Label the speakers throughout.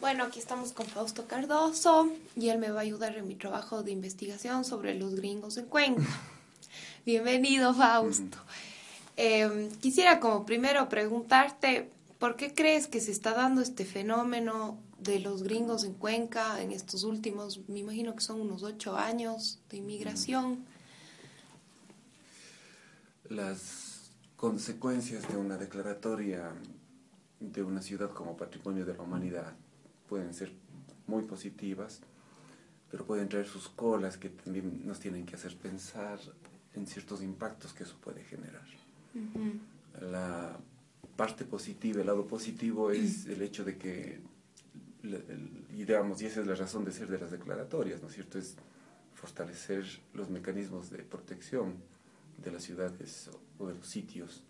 Speaker 1: Bueno, aquí estamos con Fausto Cardoso y él me va a ayudar en mi trabajo de investigación sobre los gringos en Cuenca. Bienvenido, Fausto. Eh, quisiera como primero preguntarte, ¿por qué crees que se está dando este fenómeno de los gringos en Cuenca en estos últimos, me imagino que son unos ocho años de inmigración?
Speaker 2: Las consecuencias de una declaratoria de una ciudad como patrimonio de la humanidad pueden ser muy positivas, pero pueden traer sus colas que también nos tienen que hacer pensar en ciertos impactos que eso puede generar. La parte positiva, el lado positivo es el hecho de que, y digamos, y esa es la razón de ser de las declaratorias, ¿no es cierto? Es fortalecer los mecanismos de protección de las ciudades o de los sitios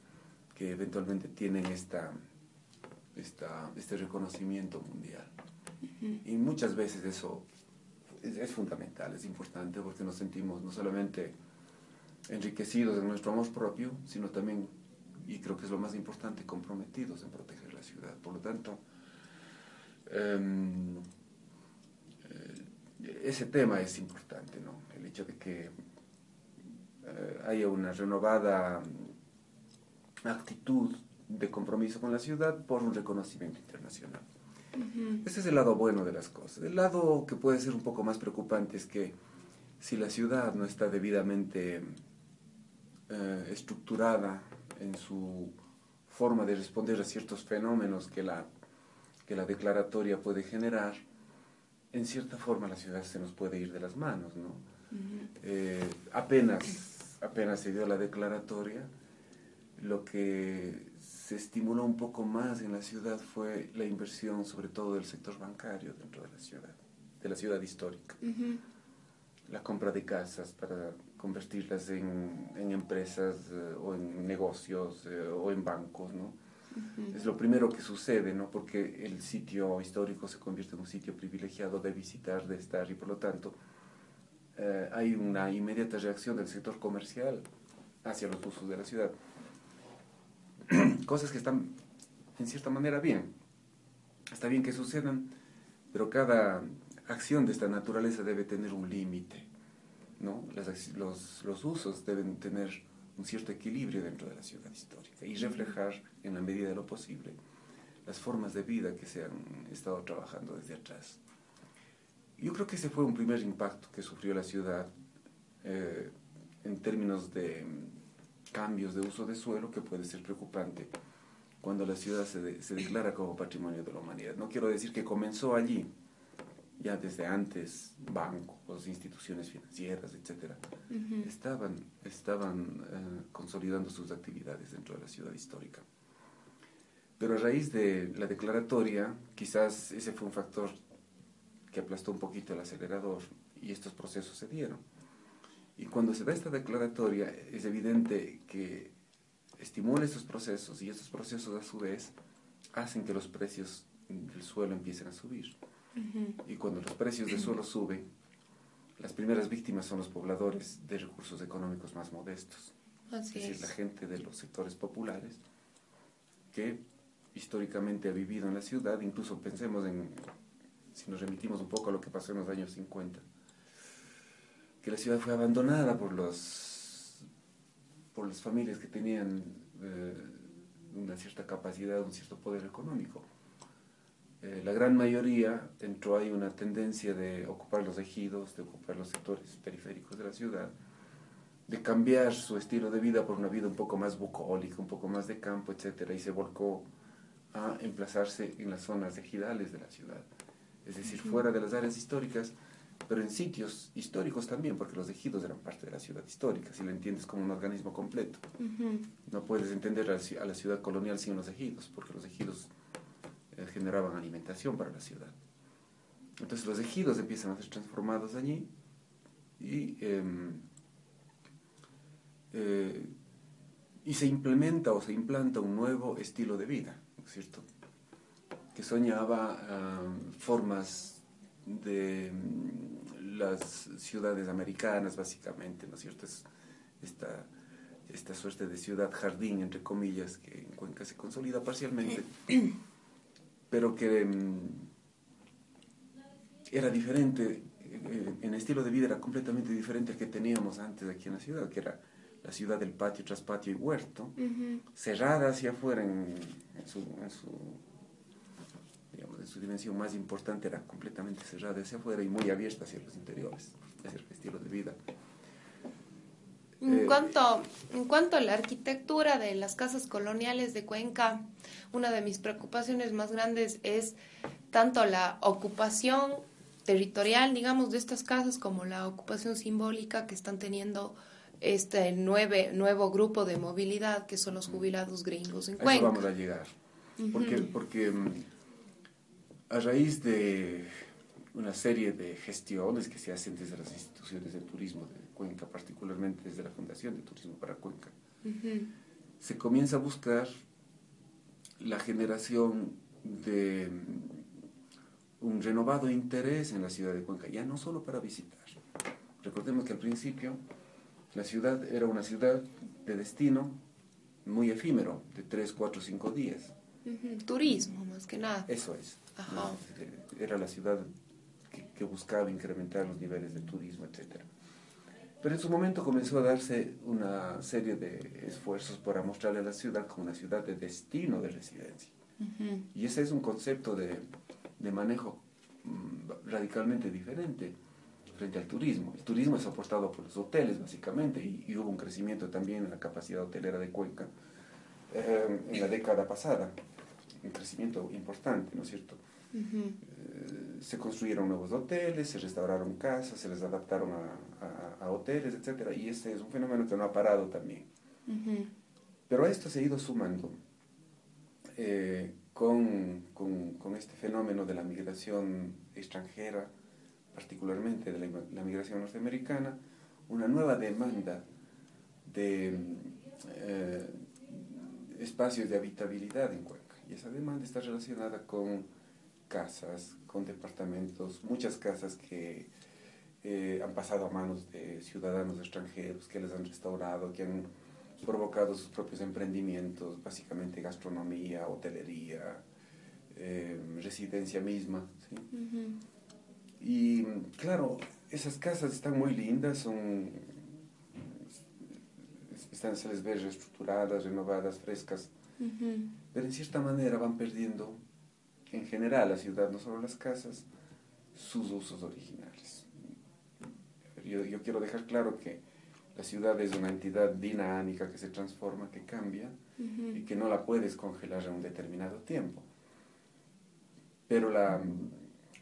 Speaker 2: que eventualmente tienen esta, esta este reconocimiento mundial. Y muchas veces eso es, fundamental, es importante porque nos sentimos no solamente enriquecidos en nuestro amor propio, sino también, y creo que es lo más importante, comprometidos en proteger la ciudad. Por lo tanto, em, eh, ese tema es importante, ¿no? El hecho de que eh, haya una renovada actitud de compromiso con la ciudad por un reconocimiento internacional. Ese es el lado bueno de las cosas. El lado que puede ser un poco más preocupante es que si la ciudad no está debidamente eh, estructurada en su forma de responder a ciertos fenómenos que la, que la declaratoria puede generar, en cierta forma la ciudad se nos puede ir de las manos. ¿no? Eh, apenas, apenas se dio la declaratoria, lo que se estimuló un poco más en la ciudad fue la inversión, sobre todo del sector bancario dentro de la ciudad, de la ciudad histórica. La compra de casas para convertirlas en, en empresas eh, o en negocios eh, o en bancos, ¿no? Es lo primero que sucede, ¿no? Porque el sitio histórico se convierte en un sitio privilegiado de visitar, de estar, y por lo tanto eh, hay una inmediata reacción del sector comercial hacia los usos de la ciudad. Cosas que están en cierta manera bien. Está bien que sucedan, pero cada acción de esta naturaleza debe tener un límite. ¿no? los, los usos deben tener un cierto equilibrio dentro de la ciudad histórica y reflejar en la medida de lo posible las formas de vida que se han estado trabajando desde atrás. Yo creo que ese fue un primer impacto que sufrió la ciudad eh, en términos de cambios de uso de suelo que puede ser preocupante cuando la ciudad se, se, declara como patrimonio de la humanidad. No quiero decir que comenzó allí, ya desde antes bancos, instituciones financieras, etc., estaban, estaban eh, consolidando sus actividades dentro de la ciudad histórica. Pero a raíz de la declaratoria, quizás ese fue un factor que aplastó un poquito el acelerador y estos procesos se dieron. Y cuando se da esta declaratoria, es evidente que estimula estos procesos y estos procesos a su vez hacen que los precios del suelo empiecen a subir. Y cuando los precios del suelo suben, las primeras víctimas son los pobladores de recursos económicos más modestos. es decir, la gente de los sectores populares que históricamente ha vivido en la ciudad, incluso pensemos en, si nos remitimos un poco a lo que pasó en los años 50, que la ciudad fue abandonada por los por las familias que tenían eh, una cierta capacidad, un cierto poder económico. Eh, la gran mayoría entró ahí una tendencia de ocupar los ejidos, de ocupar los sectores periféricos de la ciudad, de cambiar su estilo de vida por una vida un poco más bucólica, un poco más de campo, etc. Y se volcó a emplazarse en las zonas ejidales de la ciudad, es decir, fuera de las áreas históricas pero en sitios históricos también, porque los ejidos eran parte de la ciudad histórica, si lo entiendes como un organismo completo. No puedes entender a la ciudad colonial sin los ejidos, porque los ejidos eh, generaban alimentación para la ciudad. Entonces los ejidos empiezan a ser transformados allí y, em, eh, y se implementa o se implanta un nuevo estilo de vida, ¿no es cierto? Que soñaba formas de las ciudades americanas, básicamente, ¿no es cierto? Es esta, esta suerte de ciudad jardín, entre comillas, que en Cuenca se consolida parcialmente, pero que mm, era diferente, eh, en estilo de vida era completamente diferente al que teníamos antes aquí en la ciudad, que era la ciudad del patio tras patio y huerto, cerrada hacia afuera en, su, en, su, en su dimensión más importante, era completamente cerrada hacia afuera y muy abierta hacia los interiores, hacia el estilo de vida.
Speaker 1: En, eh, cuanto, en cuanto a la arquitectura de las casas coloniales de Cuenca, una de mis preocupaciones más grandes es tanto la ocupación territorial, digamos, de estas casas como la ocupación simbólica que están teniendo este nueve, nuevo grupo de movilidad que son los jubilados gringos en Cuenca.
Speaker 2: vamos a llegar. Porque, porque mm, a raíz de una serie de gestiones que se hacen desde las instituciones de turismo de Cuenca, particularmente desde la Fundación de Turismo para Cuenca, se comienza a buscar la generación de un renovado interés en la ciudad de Cuenca, ya no solo para visitar. Recordemos que al principio la ciudad era una ciudad de destino muy efímero, de 3, 4, 5 días.
Speaker 1: Turismo, más que nada.
Speaker 2: Eso es. Era la ciudad que, buscaba incrementar los niveles de turismo, etc. Pero en su momento comenzó a darse una serie de esfuerzos para mostrarle a la ciudad como una ciudad de destino de residencia. Y ese es un concepto de, de manejo mm, radicalmente diferente frente al turismo. El turismo es aportado por los hoteles, básicamente, y, hubo un crecimiento también en la capacidad hotelera de Cuenca eh, en la década pasada, un crecimiento importante, ¿no es cierto? Eh, se construyeron nuevos hoteles, se restauraron casas, se les adaptaron a, a, hoteles, etc. Y este es un fenómeno que no ha parado también. Pero a esto se ha ido sumando eh, con, con, con este fenómeno de la migración extranjera, particularmente de la, migración norteamericana, una nueva demanda de eh, espacios de habitabilidad en Cuenca. Y esa demanda está relacionada con casas, con departamentos, muchas casas que eh, han pasado a manos de ciudadanos extranjeros, que les han restaurado, que han provocado sus propios emprendimientos, básicamente gastronomía, hotelería, eh, residencia misma. ¿sí? Y claro, esas casas están muy lindas, son, están, se les ve reestructuradas, renovadas, frescas, pero en cierta manera van perdiendo, en general, la ciudad, no solo las casas, sus usos originales. Yo, yo quiero dejar claro que la ciudad es una entidad dinámica que se transforma, que cambia y que no la puedes congelar en un determinado tiempo. Pero la,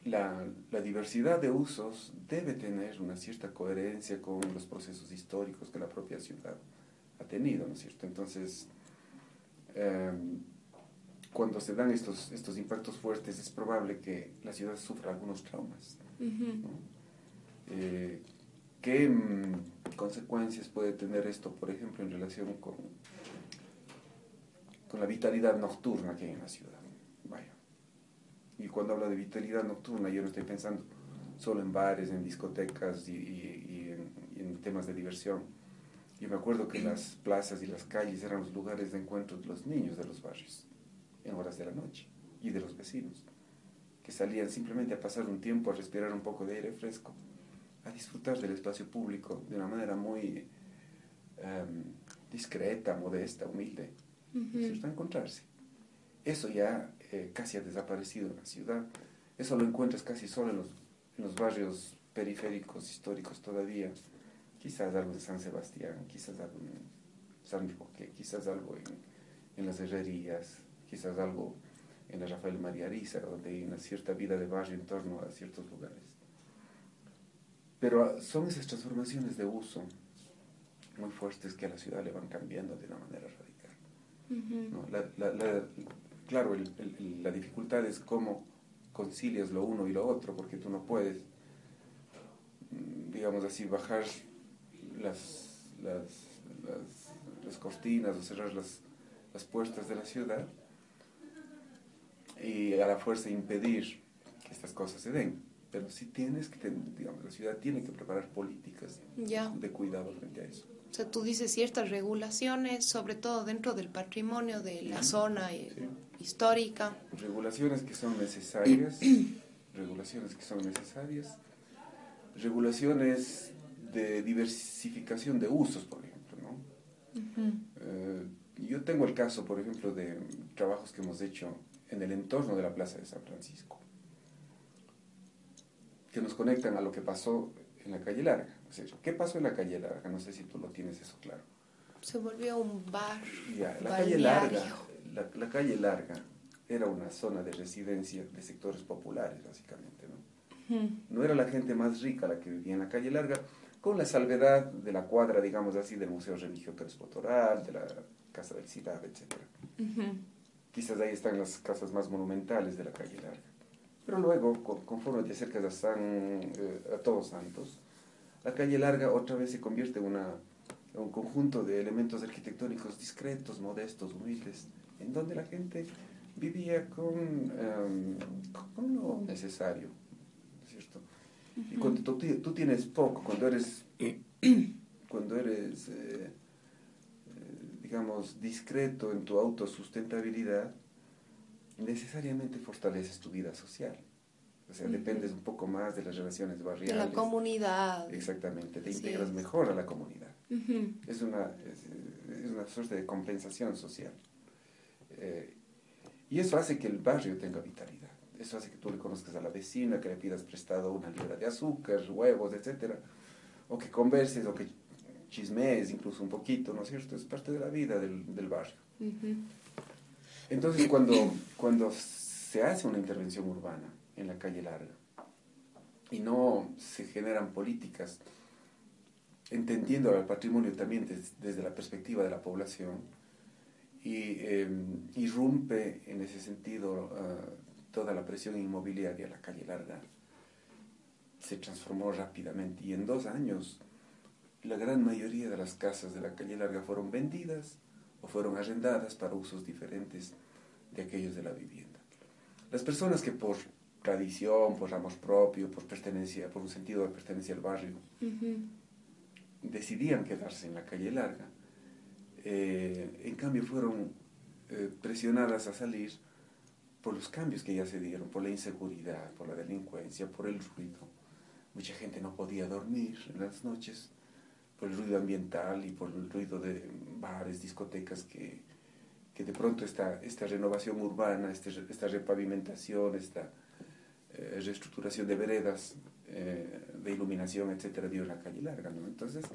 Speaker 2: la, la, diversidad de usos debe tener una cierta coherencia con los procesos históricos que la propia ciudad ha tenido, ¿no es cierto? Entonces, em, cuando se dan estos, estos impactos fuertes, es probable que la ciudad sufra algunos traumas. Eh, ¿Qué mm, consecuencias puede tener esto, por ejemplo, en relación con, con la vitalidad nocturna que hay en la ciudad? Y cuando hablo de vitalidad nocturna, yo no estoy pensando solo en bares, en discotecas y, en, temas de diversión. Yo me acuerdo que las plazas y las calles eran los lugares de encuentro de los niños de los barrios, en horas de la noche, y de los vecinos, que salían simplemente a pasar un tiempo, a respirar un poco de aire fresco, a disfrutar del espacio público de una manera muy em, discreta, modesta, humilde, uh a encontrarse. Eso ya eh, casi ha desaparecido en la ciudad. Eso lo encuentras casi solo en los, en los barrios periféricos históricos todavía. Quizás algo de San Sebastián, quizás algo en San Roque, quizás algo en, en las herrerías, quizás algo en la Rafael María Ariza, donde hay una cierta vida de barrio en torno a ciertos lugares. Pero ah, son esas transformaciones de uso muy fuertes que a la ciudad le van cambiando de una manera radical. ¿no? la, la, claro, la dificultad es cómo concilias lo uno y lo otro, porque tú no puedes, mm, digamos así, bajar las, las, cortinas o cerrar las, las puertas de la ciudad y a la fuerza impedir que estas cosas se den. Pero sí tienes que, digamos, la ciudad tiene que preparar políticas de cuidado frente a eso.
Speaker 1: O sea, tú dices ciertas regulaciones, sobre todo dentro del patrimonio de la zona eh, histórica.
Speaker 2: Regulaciones que son necesarias, regulaciones que son necesarias, regulaciones de diversificación de usos, por ejemplo, ¿no? Eh, yo tengo el caso, por ejemplo, de trabajos que hemos hecho en el entorno de la Plaza de San Francisco, que nos conectan a lo que pasó en la calle Larga. ¿Qué pasó en la calle Larga? No sé si tú lo tienes eso claro.
Speaker 1: Se volvió un bar.
Speaker 2: la calle Larga, la, calle Larga era una zona de residencia de sectores populares, básicamente, ¿no? No era la gente más rica la que vivía en la calle Larga, con la salvedad de la cuadra, digamos así, del Museo Religio Potoral, de la Casa del Cidad, etc. Quizás ahí están las casas más monumentales de la calle Larga. Pero luego, conforme te acercas a, San, eh, a Todos Santos, la calle Larga otra vez se convierte en, una, un conjunto de elementos arquitectónicos discretos, modestos, humildes, en donde la gente vivía con, em, con lo necesario, ¿cierto? Y cuando tú, tú, tienes poco, cuando eres, cuando eres eh, eh, digamos, discreto en tu autosustentabilidad, necesariamente fortaleces tu vida social. O sea, dependes un poco más de las relaciones barriales.
Speaker 1: De la comunidad.
Speaker 2: Exactamente, te integras mejor a la comunidad. es, una, es, una suerte de compensación social. Eh, y eso hace que el barrio tenga vitalidad. Eso hace que tú le conozcas a la vecina, que le pidas prestado una libra de azúcar, huevos, etc. O que converses, o que chismees incluso un poquito, ¿no es cierto? Es parte de la vida del, del barrio. Entonces, cuando, cuando se hace una intervención urbana, en la calle larga. Y no se generan políticas entendiendo al patrimonio también desde la perspectiva de la población y em, irrumpe en ese sentido ah, toda la presión inmobiliaria la calle larga se transformó rápidamente y en dos años la gran mayoría de las casas de la calle larga fueron vendidas o fueron arrendadas para usos diferentes de aquellos de la vivienda. Las personas que por tradición, por amor propio, por pertenencia, por un sentido de pertenencia al barrio, decidían quedarse en la calle larga. Eh, en cambio fueron eh, presionadas a salir por los cambios que ya se dieron, por la inseguridad, por la delincuencia, por el ruido. Mucha gente no podía dormir en las noches por el ruido ambiental y por el ruido de bares, discotecas que, que de pronto esta, esta renovación urbana, este, esta repavimentación, esta eh, reestructuración de veredas, eh, de iluminación, etcétera, dio la calle larga. ¿no? Entonces,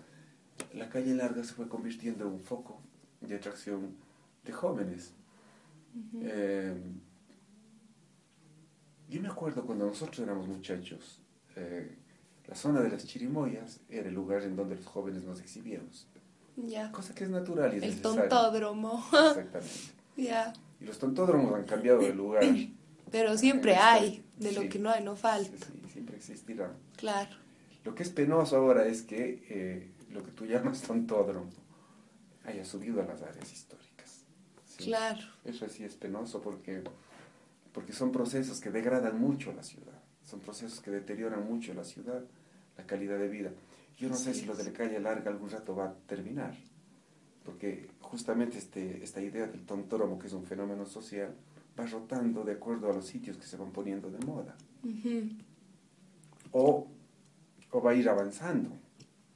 Speaker 2: la calle larga se fue convirtiendo en un foco de atracción de jóvenes. Eh, yo me acuerdo cuando nosotros éramos muchachos, la zona de las chirimoyas era el lugar en donde los jóvenes nos exhibíamos.
Speaker 1: Ya.
Speaker 2: Cosa que es natural y es
Speaker 1: El tontódromo.
Speaker 2: Exactamente.
Speaker 1: Ya.
Speaker 2: Y los tontódromos han cambiado de lugar.
Speaker 1: Pero siempre hay, de lo que no hay, no falta.
Speaker 2: Sí, siempre existirá.
Speaker 1: Claro.
Speaker 2: Lo que es penoso ahora es que eh, lo que tú llamas tontódromo haya subido a las áreas históricas.
Speaker 1: Claro.
Speaker 2: Eso sí es penoso porque, porque son procesos que degradan mucho la ciudad, son procesos que deterioran mucho la ciudad, la calidad de vida. Yo no sé si lo de la calle larga algún rato va a terminar, porque justamente este, esta idea del tontódromo, que es un fenómeno social, va rotando de acuerdo a los sitios que se van poniendo de moda. o, o, va a ir avanzando,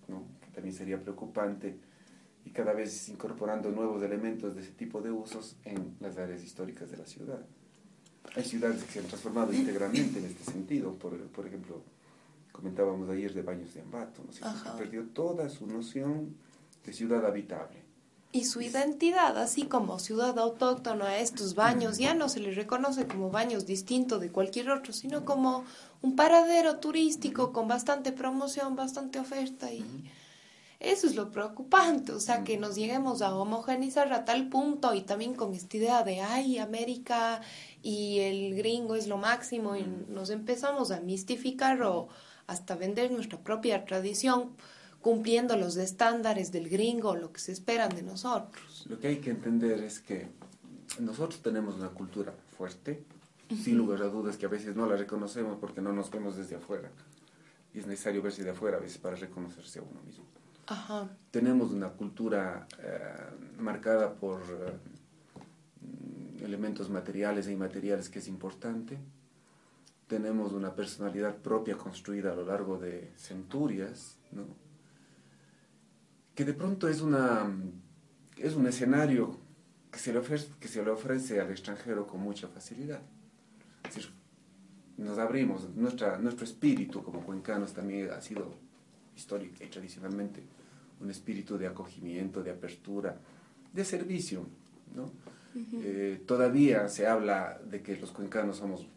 Speaker 2: ¿no? que también sería preocupante, y cada vez incorporando nuevos elementos de ese tipo de usos en las áreas históricas de la ciudad. Hay ciudades que se han transformado íntegramente en este sentido, por, por ejemplo, comentábamos ayer de Baños de Ambato, ¿no? que perdió toda su noción de ciudad habitable.
Speaker 1: Y su identidad, así como ciudad autóctona a estos baños, ya no se les reconoce como baños distinto de cualquier otro, sino como un paradero turístico con bastante promoción, bastante oferta y Eso es lo preocupante, o sea, que nos lleguemos a homogenizar a tal punto y también con esta idea de, ay, América y el gringo es lo máximo y nos empezamos a mistificar o hasta vender nuestra propia tradición cumpliendo los estándares del gringo, lo que se esperan de nosotros.
Speaker 2: Lo que hay que entender es que nosotros tenemos una cultura fuerte, sin lugar a dudas que a veces no la reconocemos porque no nos vemos desde afuera. Y es necesario verse de afuera a veces para reconocerse a uno mismo. Tenemos una cultura eh, marcada por eh, elementos materiales e inmateriales que es importante. Tenemos una personalidad propia construida a lo largo de centurias, ¿no? que de pronto es, una, es un escenario que se, le ofrece, que se le ofrece al extranjero con mucha facilidad. Es decir, nos abrimos, nuestra, nuestro espíritu como cuencanos también ha sido histórico y tradicionalmente un espíritu de acogimiento, de apertura, de servicio. ¿no? Eh, todavía se habla de que los cuencanos somos,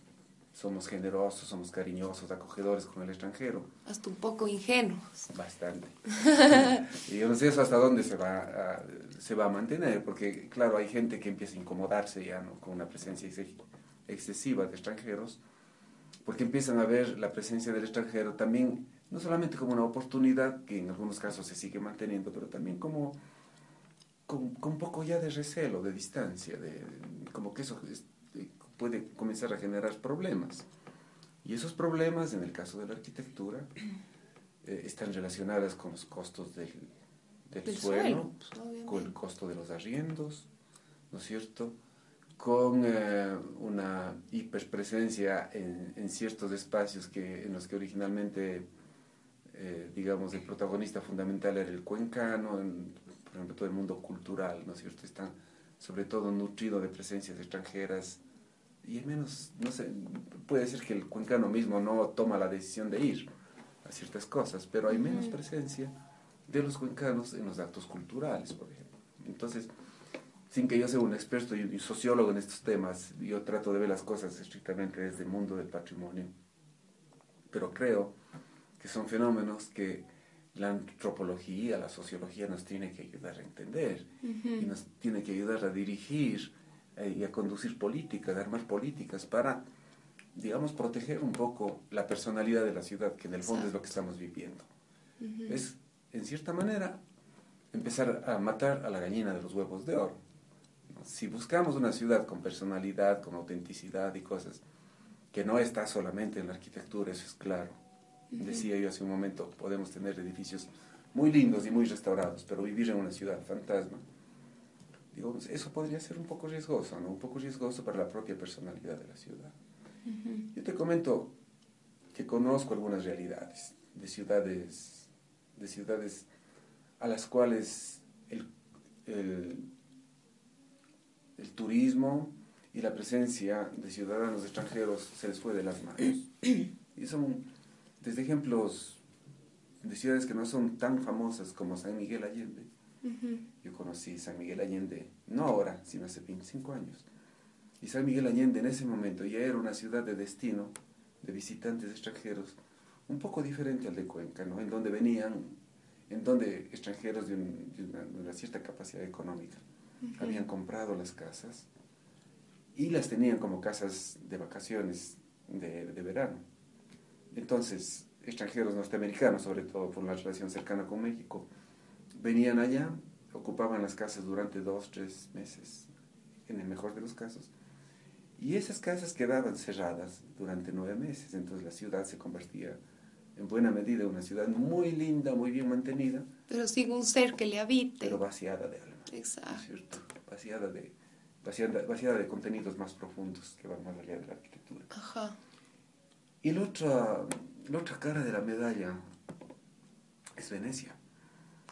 Speaker 2: somos generosos, somos cariñosos, acogedores con el extranjero.
Speaker 1: Hasta un poco ingenuos.
Speaker 2: Bastante. y yo no sé eso hasta dónde se va, a, se va a mantener, porque claro, hay gente que empieza a incomodarse ya ¿no? con una presencia excesiva de extranjeros, porque empiezan a ver la presencia del extranjero también no solamente como una oportunidad, que en algunos casos se sigue manteniendo, pero también como con, un poco ya de recelo, de distancia, de, como que eso eh, puede comenzar a generar problemas. Y esos problemas, en el caso de la arquitectura, eh, están relacionados con los costos del, del, suelo, con el costo de los arriendos, ¿no es cierto? Con eh, una hiperpresencia en, en, ciertos espacios que, en los que originalmente eh, digamos, el protagonista fundamental era el cuencano, por ejemplo, todo el mundo cultural, ¿no es cierto? Está sobre todo nutrido de presencias extranjeras y al menos, no sé, puede ser que el cuencano mismo no toma la decisión de ir a ciertas cosas, pero hay menos presencia de los cuencanos en los actos culturales, por ejemplo. Entonces, sin que yo sea un experto y sociólogo en estos temas, yo trato de ver las cosas estrictamente desde el mundo del patrimonio, pero creo que son fenómenos que la antropología, la sociología nos tiene que ayudar a entender y nos tiene que ayudar a dirigir eh, y a conducir políticas, a armar políticas para, digamos, proteger un poco la personalidad de la ciudad, que en el fondo es lo que estamos viviendo. Es, en cierta manera, empezar a matar a la gallina de los huevos de oro. Si buscamos una ciudad con personalidad, con autenticidad y cosas, que no está solamente en la arquitectura, eso es claro, Decía yo hace un momento, podemos tener edificios muy lindos y muy restaurados, pero vivir en una ciudad fantasma, digo, pues, eso podría ser un poco riesgoso, ¿no? Un poco riesgoso para la propia personalidad de la ciudad. Yo te comento que conozco algunas realidades de ciudades, de ciudades a las cuales el, el, el turismo y la presencia de ciudadanos extranjeros se les fue de las manos. Y son desde ejemplos de ciudades que no son tan famosas como San Miguel Allende. Yo conocí San Miguel Allende, no ahora, sino hace 25 años. Y San Miguel Allende en ese momento ya era una ciudad de destino de visitantes extranjeros, un poco diferente al de Cuenca, ¿no? en donde venían, en donde extranjeros de, una, cierta capacidad económica habían comprado las casas y las tenían como casas de vacaciones de, de verano. Entonces, extranjeros norteamericanos, sobre todo por la relación cercana con México, venían allá, ocupaban las casas durante dos, tres meses, en el mejor de los casos, y esas casas quedaban cerradas durante nueve meses, entonces la ciudad se convertía en buena medida una ciudad muy linda, muy bien mantenida.
Speaker 1: Pero sin un ser que le habite.
Speaker 2: Pero vaciada de alma.
Speaker 1: Exacto.
Speaker 2: Vaciada de, vaciada, vaciada de contenidos más profundos que van más allá de la arquitectura.
Speaker 1: Ajá.
Speaker 2: Y la otra, la otra cara de la medalla es Venecia.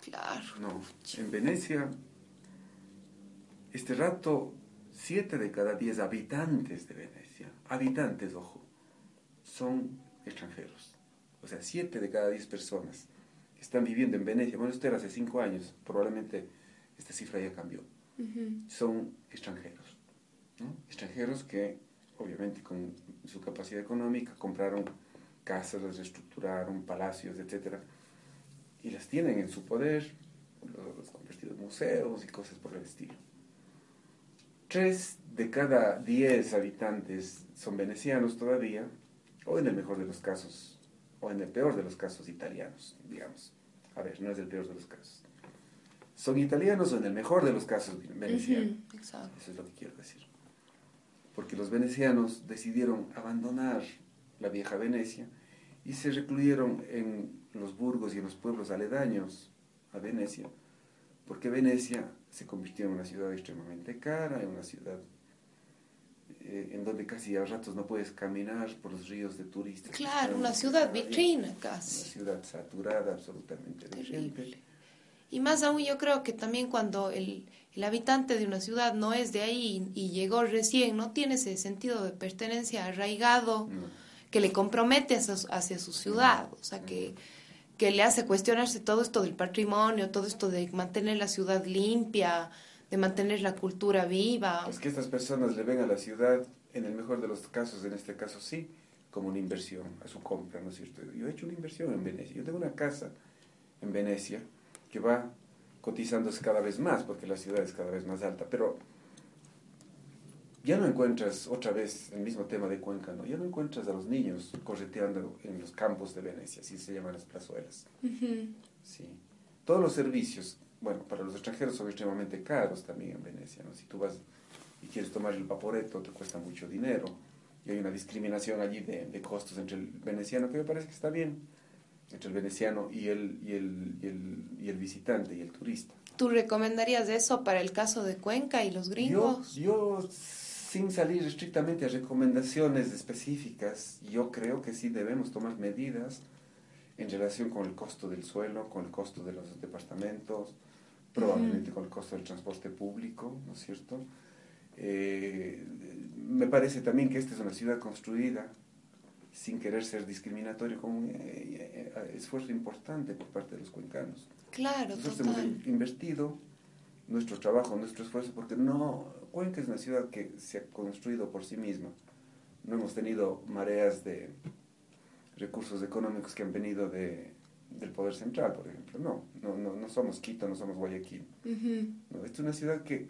Speaker 1: Claro.
Speaker 2: No, en Venecia, este rato, siete de cada diez habitantes de Venecia, habitantes, ojo, son extranjeros. O sea, siete de cada diez personas que están viviendo en Venecia, bueno, usted hace cinco años, probablemente esta cifra ya cambió, son extranjeros. ¿no? Extranjeros que obviamente con su capacidad económica, compraron casas, reestructuraron palacios, etc. y las tienen en su poder, los convertidos en museos y cosas por el estilo. Tres de cada diez habitantes son venecianos todavía, o en el mejor de los casos, o en el peor de los casos italianos, digamos. A ver, no es el peor de los casos. Son italianos o en el mejor de los casos venecianos. Eso es lo que quiero decir. Porque los venecianos decidieron abandonar la vieja Venecia y se recluyeron en los burgos y en los pueblos aledaños a Venecia, porque Venecia se convirtió en una ciudad extremadamente cara, en una ciudad eh, en donde casi a ratos no puedes caminar por los ríos de turistas.
Speaker 1: Claro, una ciudad vitrina casi.
Speaker 2: Una ciudad saturada absolutamente de gente.
Speaker 1: Y más aún yo creo que también cuando el, el, habitante de una ciudad no es de ahí y, llegó recién, no tiene ese sentido de pertenencia arraigado que le compromete hacia, hacia su ciudad, o sea, que, que le hace cuestionarse todo esto del patrimonio, todo esto de mantener la ciudad limpia, de mantener la cultura viva.
Speaker 2: Es que estas personas le ven a la ciudad, en el mejor de los casos, en este caso sí, como una inversión a su compra, ¿no es cierto? Yo he hecho una inversión en Venecia, yo tengo una casa en Venecia que va cotizándose cada vez más, porque la ciudad es cada vez más alta, pero ya no encuentras otra vez el mismo tema de Cuenca, ¿no? Ya no encuentras a los niños correteando en los campos de Venecia, así se llaman las plazuelas. Sí. Todos los servicios, bueno, para los extranjeros son extremadamente caros también en Venecia, ¿no? Si tú vas y quieres tomar el vaporeto, te cuesta mucho dinero. Y hay una discriminación allí de, de costos entre el veneciano, que me parece que está bien, entre el veneciano y el, y el, y el, y el visitante y el turista.
Speaker 1: ¿Tú recomendarías eso para el caso de Cuenca y los gringos?
Speaker 2: Yo, yo sin salir estrictamente a recomendaciones específicas, yo creo que sí debemos tomar medidas en relación con el costo del suelo, con el costo de los departamentos, probablemente con el costo del transporte público, ¿no es cierto? Eh, me parece también que esta es una ciudad construida sin querer ser discriminatorio, con un eh, eh, esfuerzo importante por parte de los cuencanos.
Speaker 1: Claro,
Speaker 2: Nosotros hemos invertido nuestro trabajo, nuestro esfuerzo, porque no, Cuenca es una ciudad que se ha construido por sí misma. No hemos tenido mareas de recursos económicos que han venido de, del poder central, por ejemplo. No, no, no, no somos Quito, no somos Guayaquil. no, esta es una ciudad que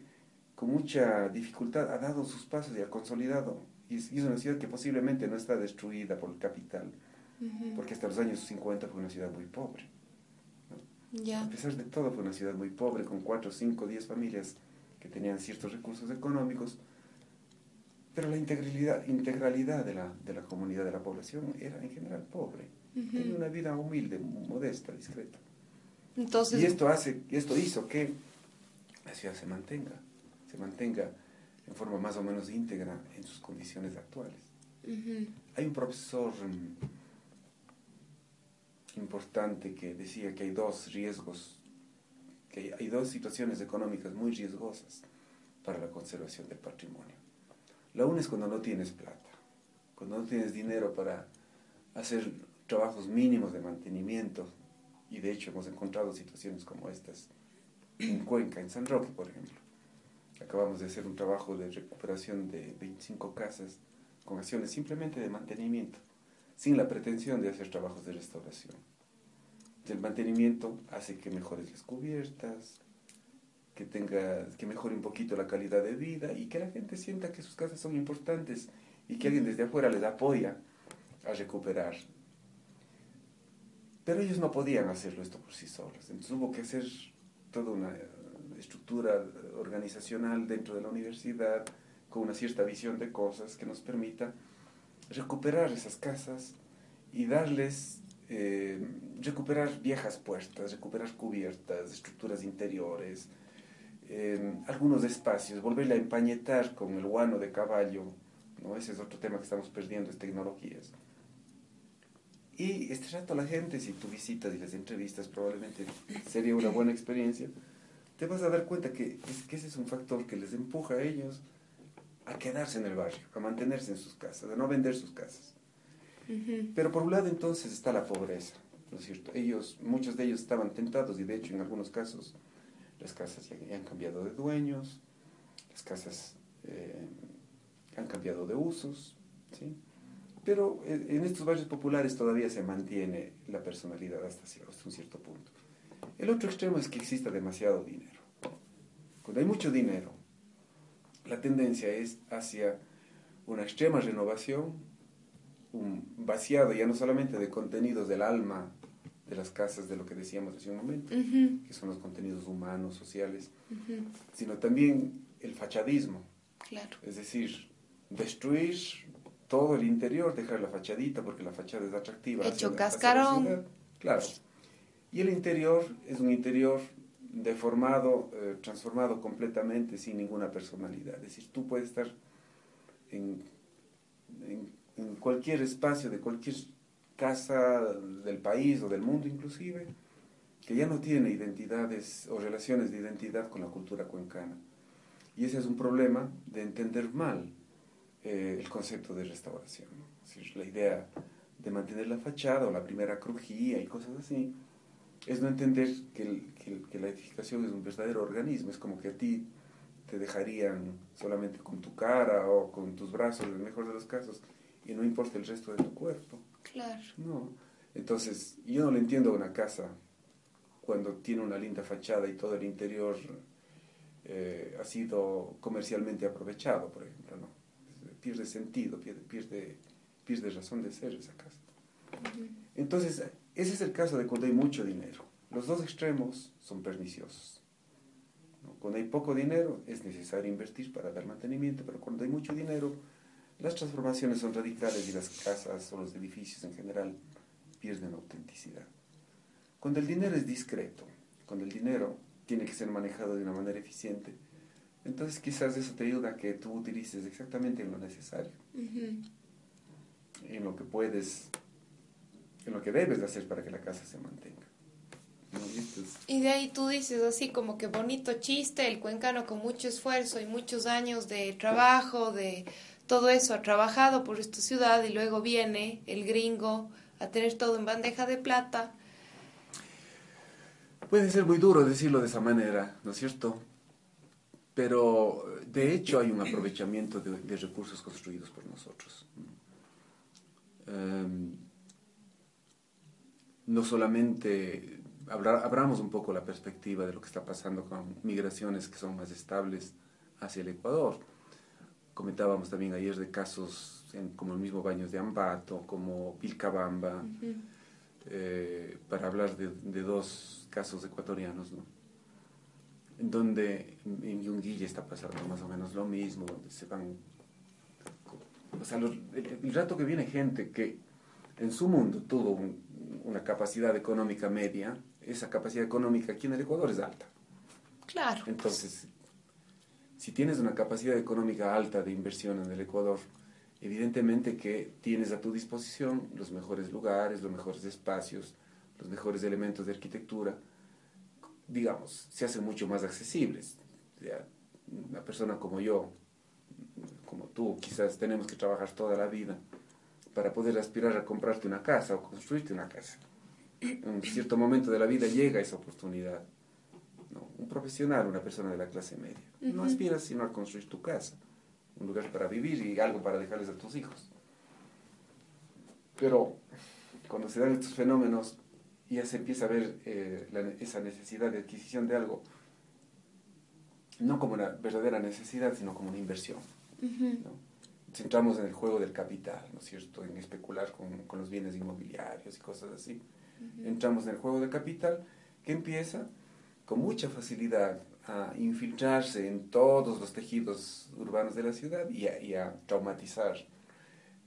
Speaker 2: con mucha dificultad ha dado sus pasos y ha consolidado. Y es, una ciudad que posiblemente no está destruida por el capital, porque hasta los años 50 fue una ciudad muy pobre. A pesar de todo, fue una ciudad muy pobre, con 4, 5, 10 familias que tenían ciertos recursos económicos, pero la integralidad, integralidad de, la, de la comunidad, de la población, era en general pobre. Tenía una vida humilde, modesta, discreta.
Speaker 1: Entonces...
Speaker 2: Y esto, hace, esto hizo que la ciudad se mantenga, se mantenga en forma más o menos íntegra en sus condiciones actuales. Hay un profesor mm, importante que decía que hay dos riesgos que hay dos situaciones económicas muy riesgosas para la conservación del patrimonio. La una es cuando no tienes plata, cuando no tienes dinero para hacer trabajos mínimos de mantenimiento, y de hecho hemos encontrado situaciones como estas en Cuenca, en San Roque, por ejemplo. Acabamos de hacer un trabajo de recuperación de 25 casas con acciones simplemente de mantenimiento, sin la pretensión de hacer trabajos de restauración el mantenimiento hace que mejores las cubiertas, que, tenga, que mejore un poquito la calidad de vida y que la gente sienta que sus casas son importantes y que alguien desde afuera les apoya a recuperar. Pero ellos no podían hacerlo esto por sí solos, entonces hubo que hacer toda una estructura organizacional dentro de la universidad con una cierta visión de cosas que nos permita recuperar esas casas y darles eh, recuperar viejas puertas, recuperar cubiertas, estructuras interiores, eh, algunos espacios, volverle a empañetar con el guano de caballo, ¿no? ese es otro tema que estamos perdiendo, es tecnologías. Y este rato la gente, si tú visitas y las entrevistas, probablemente sería una buena experiencia, te vas a dar cuenta que, que ese es un factor que les empuja a ellos a quedarse en el barrio, a mantenerse en sus casas, a no vender sus casas. Pero por un lado entonces está la pobreza, ¿no es cierto? Ellos, muchos de ellos estaban tentados y de hecho en algunos casos las casas ya, han cambiado de dueños, las casas eh, han cambiado de usos, ¿sí? pero en estos barrios populares todavía se mantiene la personalidad hasta, un cierto punto. El otro extremo es que exista demasiado dinero. Cuando hay mucho dinero, la tendencia es hacia una extrema renovación, un vaciado ya no solamente de contenidos del alma de las casas, de lo que decíamos hace un momento, que son los contenidos humanos, sociales, sino también el fachadismo.
Speaker 1: Claro.
Speaker 2: Es decir, destruir todo el interior, dejar la fachadita porque la fachada es atractiva.
Speaker 1: Hecho cascarón.
Speaker 2: claro. Y el interior es un interior deformado, eh, transformado completamente sin ninguna personalidad. Es decir, tú puedes estar en, en cualquier espacio de cualquier casa del país o del mundo inclusive, que ya no tiene identidades o relaciones de identidad con la cultura cuencana. Y ese es un problema de entender mal eh, el concepto de restauración. la idea de mantener la fachada o la primera crujía y cosas así, es no entender que, que, la edificación es un verdadero organismo, es como que a ti te dejarían solamente con tu cara o con tus brazos, en el mejor de los casos, y no importa el resto de tu cuerpo.
Speaker 1: Claro.
Speaker 2: No. Entonces, yo no le entiendo a una casa cuando tiene una linda fachada y todo el interior eh, ha sido comercialmente aprovechado, por ejemplo, ¿no? Pierde sentido, pierde, pierde, pierde razón de ser esa casa. Entonces, ese es el caso de cuando hay mucho dinero. Los dos extremos son perniciosos. Cuando hay poco dinero es necesario invertir para dar mantenimiento, pero cuando hay mucho dinero las transformaciones son radicales y las casas o los edificios en general pierden autenticidad. Cuando el dinero es discreto, cuando el dinero tiene que ser manejado de una manera eficiente, entonces quizás eso te ayuda a que tú utilices exactamente lo necesario, en lo que puedes, en lo que debes de hacer para que la casa se mantenga.
Speaker 1: Y de ahí tú dices así como que bonito chiste, el cuencano con mucho esfuerzo y muchos años de trabajo, de todo eso ha trabajado por esta ciudad y luego viene el gringo a tener todo en bandeja de plata.
Speaker 2: Puede ser muy duro decirlo de esa manera, ¿no es cierto? Pero de hecho hay un aprovechamiento de, recursos construidos por nosotros. Em, no solamente abramos un poco la perspectiva de lo que está pasando con migraciones que son más estables hacia el Ecuador Comentábamos también ayer de casos como el mismo Baños de Ambato, como Vilcabamba, eh, para hablar de, dos casos ecuatorianos, ¿no? En donde en Yunguilla está pasando más o menos lo mismo, donde se van... O sea, el, rato que viene gente que en su mundo tuvo una capacidad económica media, esa capacidad económica aquí en el Ecuador es alta.
Speaker 1: Claro.
Speaker 2: Entonces, si tienes una capacidad económica alta de inversión en el Ecuador, evidentemente que tienes a tu disposición los mejores lugares, los mejores espacios, los mejores elementos de arquitectura, digamos, se hacen mucho más accesibles. una persona como yo, como tú, quizás tenemos que trabajar toda la vida para poder aspirar a comprarte una casa o construirte una casa. En un cierto momento de la vida llega esa oportunidad un profesional, una persona de la clase media. No aspiras sino a construir tu casa, un lugar para vivir y algo para dejarles a tus hijos. Pero cuando se dan estos fenómenos, ya se empieza a ver eh, esa necesidad de adquisición de algo, no como una verdadera necesidad, sino como una inversión. Entramos en el juego del capital, ¿no es cierto?, en especular con, con los bienes inmobiliarios y cosas así. Entramos en el juego del capital que empieza con mucha facilidad a infiltrarse en todos los tejidos urbanos de la ciudad y a, traumatizar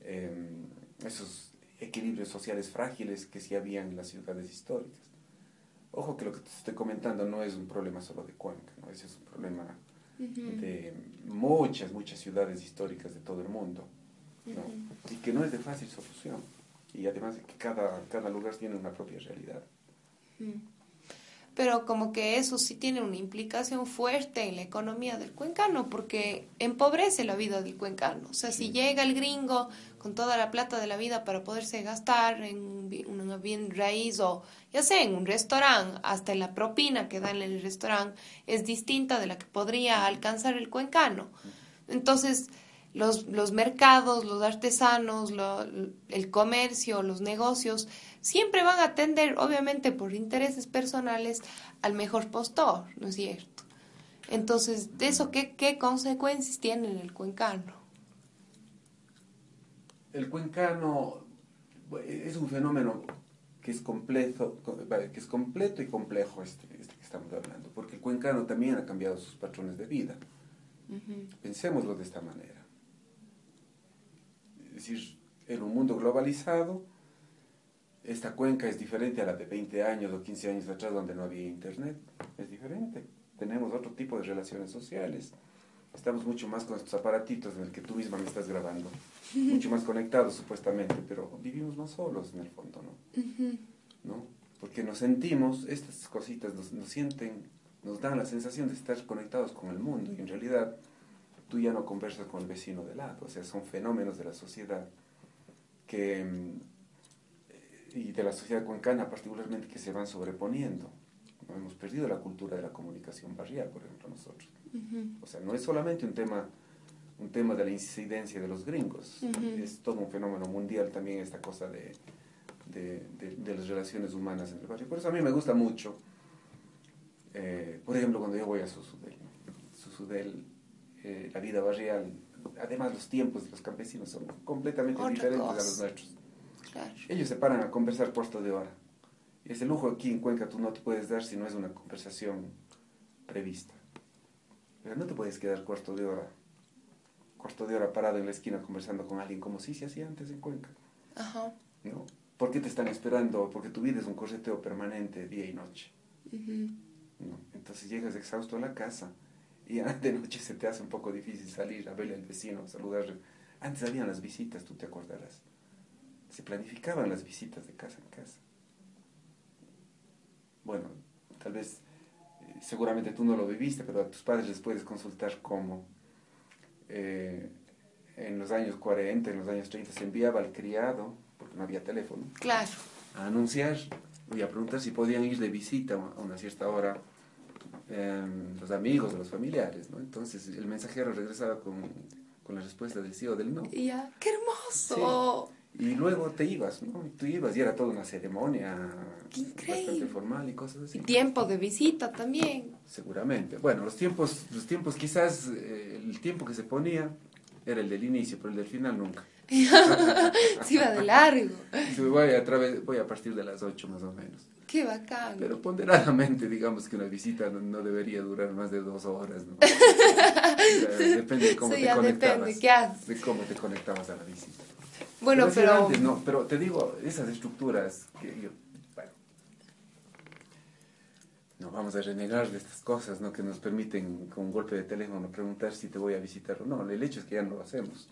Speaker 2: em, esos equilibrios sociales frágiles que sí habían en las ciudades históricas. Ojo que lo que te estoy comentando no es un problema solo de Cuenca, ¿no? ese es un problema de muchas, muchas ciudades históricas de todo el mundo, y que no es de fácil solución, y además de que cada, cada lugar tiene una propia realidad.
Speaker 1: Pero como que eso sí tiene una implicación fuerte en la economía del cuencano, porque empobrece la vida del cuencano. O sea, si llega el gringo con toda la plata de la vida para poderse gastar en un bien raíz o ya sea en un restaurante, hasta la propina que dan en el restaurante es distinta de la que podría alcanzar el cuencano. Entonces, los, los mercados, los artesanos, el comercio, los negocios, siempre van a atender, obviamente por intereses personales, al mejor postor, ¿no es cierto? Entonces, ¿de eso qué, qué consecuencias tiene en el cuencano?
Speaker 2: El cuencano es un fenómeno que es completo, que es completo y complejo este, este que estamos hablando, porque el cuencano también ha cambiado sus patrones de vida. Pensémoslo de esta manera. Es decir, en un mundo globalizado, esta cuenca es diferente a la de 20 años o 15 años atrás donde no había internet. Es diferente. Tenemos otro tipo de relaciones sociales. Estamos mucho más con estos aparatitos en el que tú misma me estás grabando. Mucho más conectados supuestamente, pero vivimos más solos en el fondo, ¿no? ¿No? Porque nos sentimos, estas cositas nos, nos sienten, nos dan la sensación de estar conectados con el mundo y en realidad tú ya no conversas con el vecino de lado. O sea, son fenómenos de la sociedad que mm, y de la sociedad cuencana particularmente que se van sobreponiendo. ¿no? Hemos perdido la cultura de la comunicación barrial, por ejemplo, nosotros. O sea, no es solamente un tema, un tema de la incidencia de los gringos, es todo un fenómeno mundial también esta cosa de, de, de, las relaciones humanas en el barrio. Por eso a mí me gusta mucho, eh, por ejemplo, cuando yo voy a Susudel, Susudel eh, la vida barrial, además los tiempos de los campesinos son completamente diferentes a los nuestros ellos se paran a conversar cuarto de hora. Ese lujo aquí en Cuenca tú no te puedes dar si no es una conversación prevista. Pero no te puedes quedar cuarto de hora, cuarto de hora parado en la esquina conversando con alguien como si se hacía antes en Cuenca. Ajá. ¿No? ¿Por qué te están esperando? Porque tu vida es un correteo permanente día y noche. ¿No? Entonces llegas exhausto a la casa y de noche se te hace un poco difícil salir a verle al vecino, saludarle. Antes habían las visitas, tú te acordarás se planificaban las visitas de casa en casa. Bueno, tal vez, seguramente tú no lo viviste, pero a tus padres les puedes consultar cómo eh, en los años 40, en los años 30 se enviaba al criado, porque no había teléfono,
Speaker 1: claro.
Speaker 2: a anunciar y a preguntar si podían ir de visita a una cierta hora em, los amigos o los familiares, ¿no? Entonces el mensajero regresaba con, con la respuesta del sí o del no.
Speaker 1: Ya, ¡Qué hermoso!
Speaker 2: Y luego te ibas, ¿no? tú ibas y era toda una ceremonia bastante formal y cosas así.
Speaker 1: Y tiempo de visita también.
Speaker 2: Seguramente. Bueno, los tiempos, los tiempos quizás, eh, el tiempo que se ponía era el del inicio, pero el del final nunca.
Speaker 1: se iba de largo.
Speaker 2: Voy a, través, voy a partir de las 8 más o menos.
Speaker 1: Qué bacán.
Speaker 2: Pero ponderadamente, digamos que una visita no, debería durar más de dos horas, ¿no? depende de cómo te conectabas. De cómo te conectabas a la visita.
Speaker 1: Bueno, pero...
Speaker 2: no, pero te digo, esas estructuras que yo, bueno, no vamos a renegar de estas cosas, ¿no? Que nos permiten con un golpe de teléfono preguntar si te voy a visitar o no. El hecho es que ya no lo hacemos.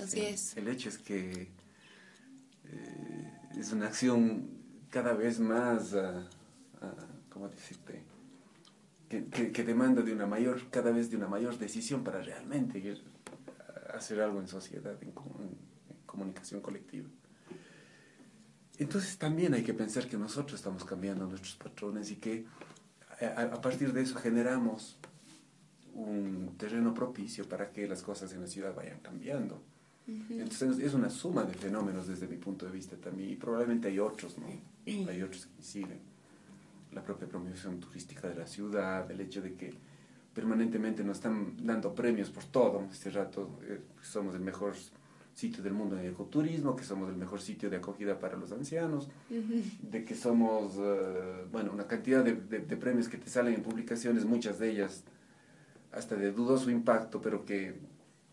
Speaker 1: Así es.
Speaker 2: El hecho es que eh, es una acción cada vez más, uh, ¿cómo decirte? Que, que, demanda de una mayor, cada vez de una mayor decisión para realmente hacer algo en sociedad, en, comunicación colectiva. Entonces también hay que pensar que nosotros estamos cambiando nuestros patrones y que a, partir de eso generamos un terreno propicio para que las cosas en la ciudad vayan cambiando. Entonces es una suma de fenómenos desde mi punto de vista también y probablemente hay otros, ¿no? Hay otros que siguen. La propia promoción turística de la ciudad, el hecho de que permanentemente nos están dando premios por todo. Este rato eh, somos el mejor sitio del mundo en ecoturismo, que somos el mejor sitio de acogida para los ancianos, de que somos, eh, bueno, una cantidad de, de, premios que te salen en publicaciones, muchas de ellas hasta de dudoso impacto, pero que,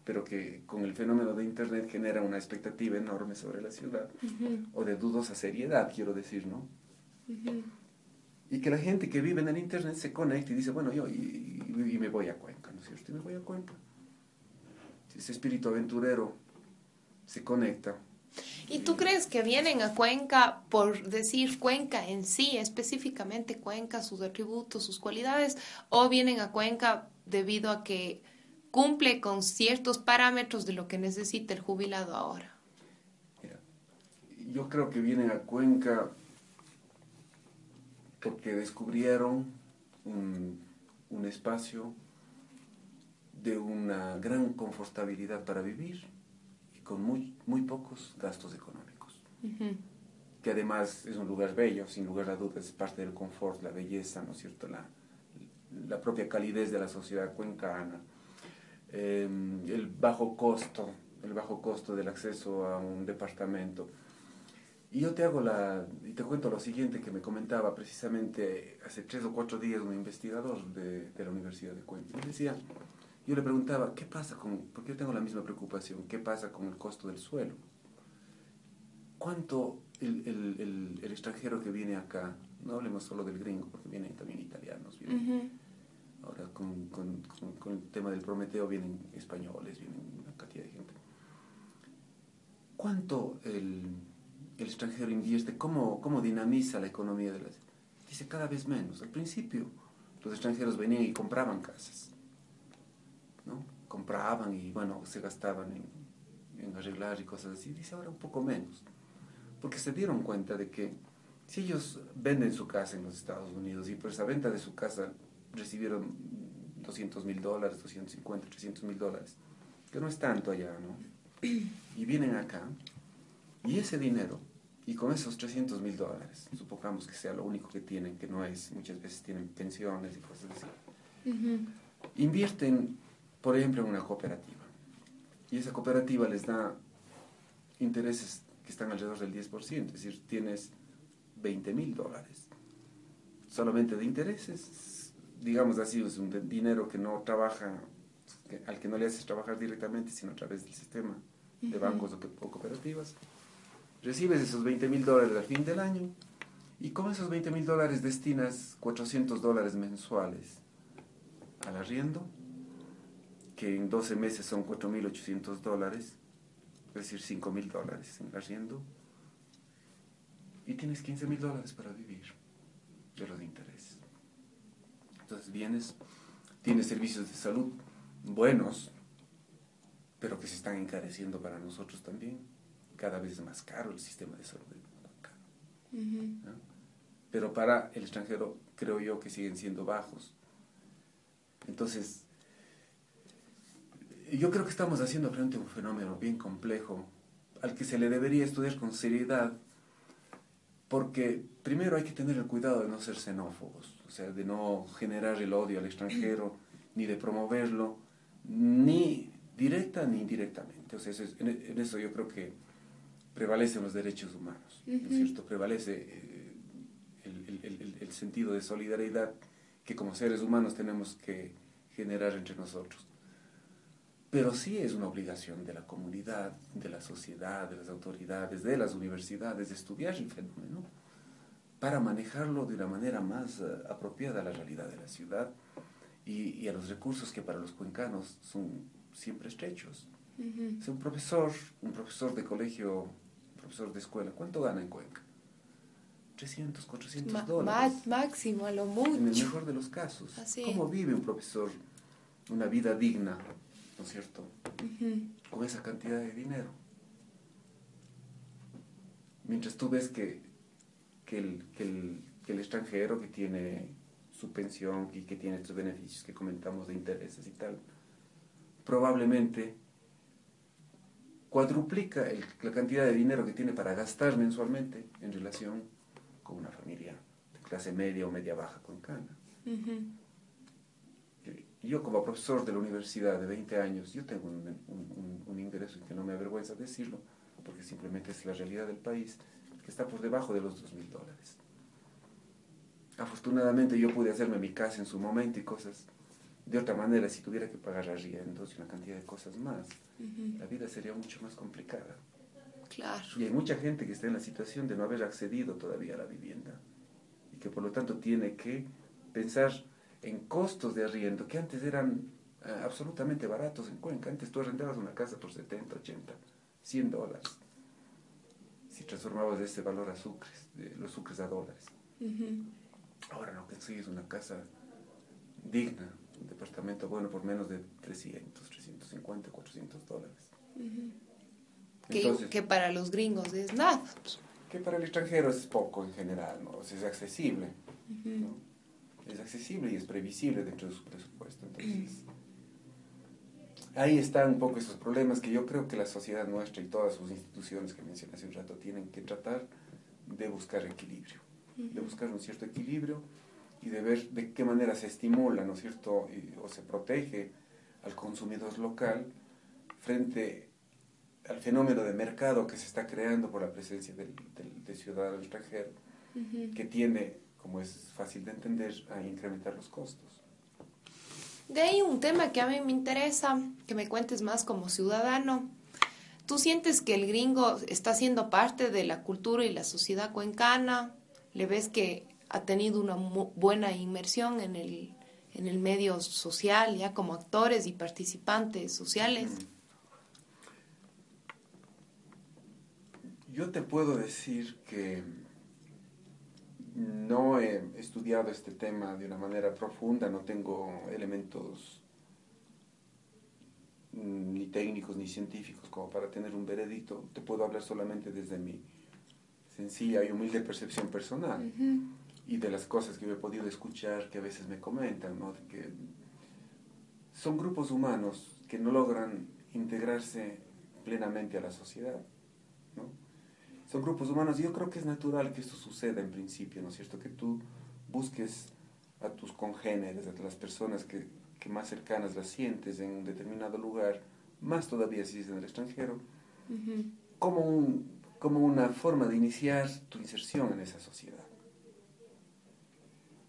Speaker 2: pero que con el fenómeno de Internet genera una expectativa enorme sobre la ciudad, o de dudosa seriedad, quiero decir, ¿no? Y que la gente que vive en el Internet se conecte y dice, bueno, yo y, y me voy a Cuenca, ¿no es cierto? Y me voy a Cuenca. Ese espíritu aventurero se conecta.
Speaker 1: ¿Y tú crees que vienen a Cuenca por decir Cuenca en sí, específicamente Cuenca, sus atributos, sus cualidades, o vienen a Cuenca debido a que cumple con ciertos parámetros de lo que necesita el jubilado ahora?
Speaker 2: yo creo que vienen a Cuenca porque descubrieron un, un espacio de una gran confortabilidad para vivir con muy, muy pocos gastos económicos. Que además es un lugar bello, sin lugar a dudas, es parte del confort, la belleza, ¿no es cierto? La, la propia calidez de la sociedad cuencana, em, el bajo costo, el bajo costo del acceso a un departamento. Y yo te hago la, y te cuento lo siguiente que me comentaba precisamente hace tres o cuatro días un investigador de, de la Universidad de Cuenca. Me decía, yo le preguntaba, ¿qué pasa con, porque yo tengo la misma preocupación, qué pasa con el costo del suelo? ¿Cuánto el, el, el, extranjero que viene acá, no hablemos solo del gringo, porque vienen también italianos, ahora con, con, con, el tema del Prometeo vienen españoles, vienen una cantidad de gente. ¿Cuánto el, el extranjero invierte? ¿Cómo, ¿Cómo dinamiza la economía de las... Dice cada vez menos. Al principio los extranjeros venían y compraban casas ¿no? Compraban y, bueno, se gastaban en, en arreglar y cosas así. Dice ahora un poco menos. Porque se dieron cuenta de que si ellos venden su casa en los Estados Unidos y por esa venta de su casa recibieron 200 mil dólares, 250, 300 mil dólares, que no es tanto allá, ¿no? Y vienen acá y ese dinero, y con esos 300 mil dólares, supongamos que sea lo único que tienen, que no es, muchas veces tienen pensiones y cosas así, invierten por ejemplo, en una cooperativa. Y esa cooperativa les da intereses que están alrededor del 10%, es decir, tienes 20 mil dólares solamente de intereses, digamos así, es un dinero que no trabaja, al que no le haces trabajar directamente, sino a través del sistema de bancos o, cooperativas. Recibes esos 20 mil dólares al fin del año y con esos 20 mil dólares destinas 400 dólares mensuales al arriendo que en 12 meses son 4.800 dólares, es decir, 5.000 dólares en arriendo, y tienes 15.000 dólares para vivir de los intereses. Entonces vienes, tienes servicios de salud buenos, pero que se están encareciendo para nosotros también. Cada vez es más caro el sistema de salud. Pero para el extranjero creo yo que siguen siendo bajos. Entonces, yo creo que estamos haciendo frente a un fenómeno bien complejo, al que se le debería estudiar con seriedad, porque primero hay que tener el cuidado de no ser xenófobos, o sea, de no generar el odio al extranjero, ni de promoverlo, ni directa ni indirectamente. O sea, en, eso yo creo que prevalecen los derechos humanos, ¿no es cierto? Prevalece eh, el, el sentido de solidaridad que como seres humanos tenemos que generar entre nosotros. Pero sí es una obligación de la comunidad, de la sociedad, de las autoridades, de las universidades, de estudiar el fenómeno para manejarlo de una manera más eh, apropiada a la realidad de la ciudad y, a los recursos que para los cuencanos son siempre estrechos. un profesor, un profesor de colegio, un profesor de escuela, ¿cuánto gana en Cuenca? 300, 400 dólares.
Speaker 1: máximo, a lo mucho.
Speaker 2: En el mejor de los casos. ¿Cómo vive un profesor una vida digna ¿no es cierto? Con esa cantidad de dinero. Mientras tú ves que, que, el, que, el, que el extranjero que tiene su pensión y que tiene estos beneficios que comentamos de intereses y tal, probablemente cuadruplica la cantidad de dinero que tiene para gastar mensualmente en relación con una familia de clase media o media baja con cana yo como profesor de la universidad de 20 años, yo tengo un, un, ingreso que no me avergüenza decirlo, porque simplemente es la realidad del país, que está por debajo de los 2 mil dólares. Afortunadamente yo pude hacerme mi casa en su momento y cosas. De otra manera, si tuviera que pagar arriendos y una cantidad de cosas más, la vida sería mucho más complicada.
Speaker 1: Claro.
Speaker 2: Y hay mucha gente que está en la situación de no haber accedido todavía a la vivienda y que por lo tanto tiene que pensar en costos de arriendo que antes eran eh, absolutamente baratos en Cuenca. Antes tú arrendabas una casa por 70, 80, 100 dólares. Si transformabas ese valor a sucres, de los sucres a dólares. Ahora no consigues una casa digna, un departamento bueno por menos de 300, 350, 400 dólares.
Speaker 1: que, para los gringos es nada.
Speaker 2: Que para el extranjero es poco en general, ¿no? es accesible. ¿no? Es accesible y es previsible dentro de su presupuesto. Entonces, ahí están un poco esos problemas que yo creo que la sociedad nuestra y todas sus instituciones que mencioné hace un rato tienen que tratar de buscar equilibrio, de buscar un cierto equilibrio y de ver de qué manera se estimula, ¿no es cierto?, o se protege al consumidor local frente al fenómeno de mercado que se está creando por la presencia del, del, ciudadano extranjero, que tiene, como es fácil de entender, a incrementar los costos.
Speaker 1: De ahí un tema que a mí me interesa, que me cuentes más como ciudadano. ¿Tú sientes que el gringo está siendo parte de la cultura y la sociedad cuencana? ¿Le ves que ha tenido una buena inmersión en el, en el medio social, ya como actores y participantes sociales?
Speaker 2: Yo te puedo decir que no he estudiado este tema de una manera profunda, no tengo elementos ni técnicos ni científicos como para tener un veredicto. Te puedo hablar solamente desde mi sencilla y humilde percepción personal y de las cosas que he podido escuchar que a veces me comentan, ¿no? que son grupos humanos que no logran integrarse plenamente a la sociedad. ¿no? Son grupos humanos y yo creo que es natural que esto suceda en principio, ¿no es cierto? Que tú busques a tus congéneres, a las personas que, que más cercanas las sientes en un determinado lugar, más todavía si es en el extranjero, como, un, como una forma de iniciar tu inserción en esa sociedad.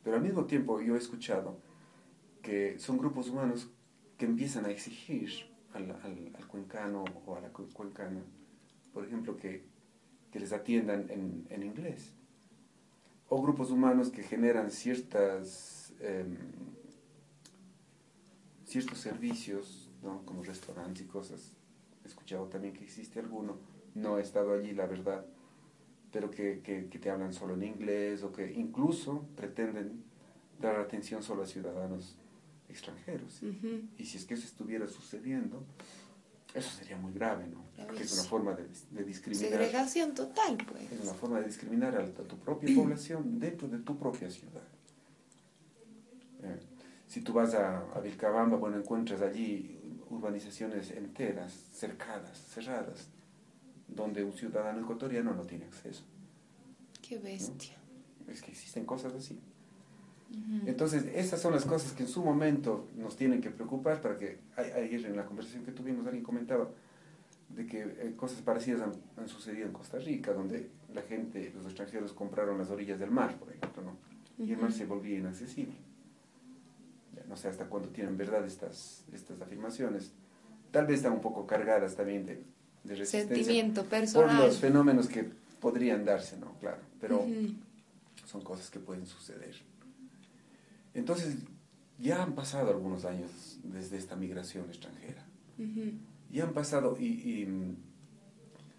Speaker 2: Pero al mismo tiempo yo he escuchado que son grupos humanos que empiezan a exigir al, al, cuencano o a la cuencana, por ejemplo, que, que les atiendan en, en, inglés. O grupos humanos que generan ciertas, em, ciertos servicios, ¿no? como restaurantes y cosas. He escuchado también que existe alguno, no he estado allí, la verdad, pero que, que, te hablan solo en inglés o que incluso pretenden dar atención solo a ciudadanos extranjeros. Y si es que eso estuviera sucediendo, eso sería muy grave, ¿no? Porque es una forma de, de, discriminar.
Speaker 1: Segregación total, pues.
Speaker 2: Es una forma de discriminar a, tu propia población dentro de tu propia ciudad. Eh, si tú vas a, a Vilcabamba, bueno, encuentras allí urbanizaciones enteras, cercadas, cerradas, donde un ciudadano ecuatoriano no tiene acceso.
Speaker 1: Qué bestia.
Speaker 2: Es que existen cosas así. Entonces, esas son las cosas que en su momento nos tienen que preocupar para que, ayer en la conversación que tuvimos alguien comentaba de que eh, cosas parecidas han, sucedido en Costa Rica, donde la gente, los extranjeros compraron las orillas del mar, por ejemplo, ¿no? y el mar se volvía inaccesible. no sé hasta cuándo tienen verdad estas, estas afirmaciones. Tal vez están un poco cargadas también de, de resistencia.
Speaker 1: Sentimiento personal.
Speaker 2: Por los fenómenos que podrían darse, ¿no? Claro, pero son cosas que pueden suceder. Entonces, ya han pasado algunos años desde esta migración extranjera. Y han pasado, y,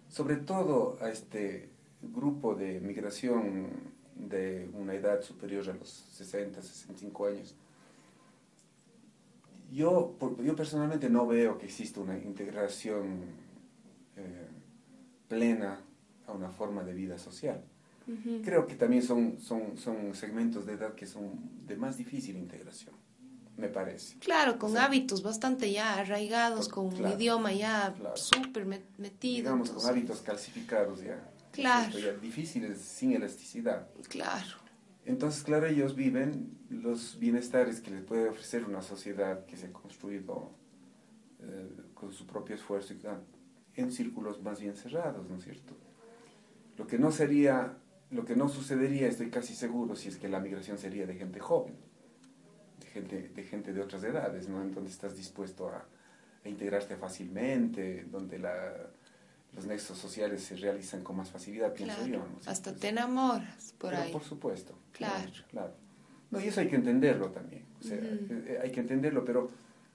Speaker 2: sobre todo a este grupo de migración de una edad superior a los 60, 65 años, yo, yo personalmente no veo que exista una integración eh, plena a una forma de vida social. Creo que también son, son, son segmentos de edad que son de más difícil integración, me parece.
Speaker 1: Claro, con hábitos bastante ya arraigados, con un idioma ya súper metido.
Speaker 2: Digamos, con hábitos calcificados ya.
Speaker 1: Claro.
Speaker 2: Ya difíciles, sin elasticidad.
Speaker 1: Claro.
Speaker 2: Entonces, claro, ellos viven los bienestares que les puede ofrecer una sociedad que se ha construido eh, con su propio esfuerzo y en círculos más bien cerrados, ¿no es cierto? Lo que no sería, lo que no sucedería, estoy casi seguro, si es que la migración sería de gente joven, de gente de, gente de otras edades, ¿no? En donde estás dispuesto a, integrarte fácilmente, donde la, los nexos sociales se realizan con más facilidad, pienso yo.
Speaker 1: Hasta te enamoras por ahí.
Speaker 2: Por supuesto. Claro. claro. No, y eso hay que entenderlo también. O sea, eh, hay que entenderlo, pero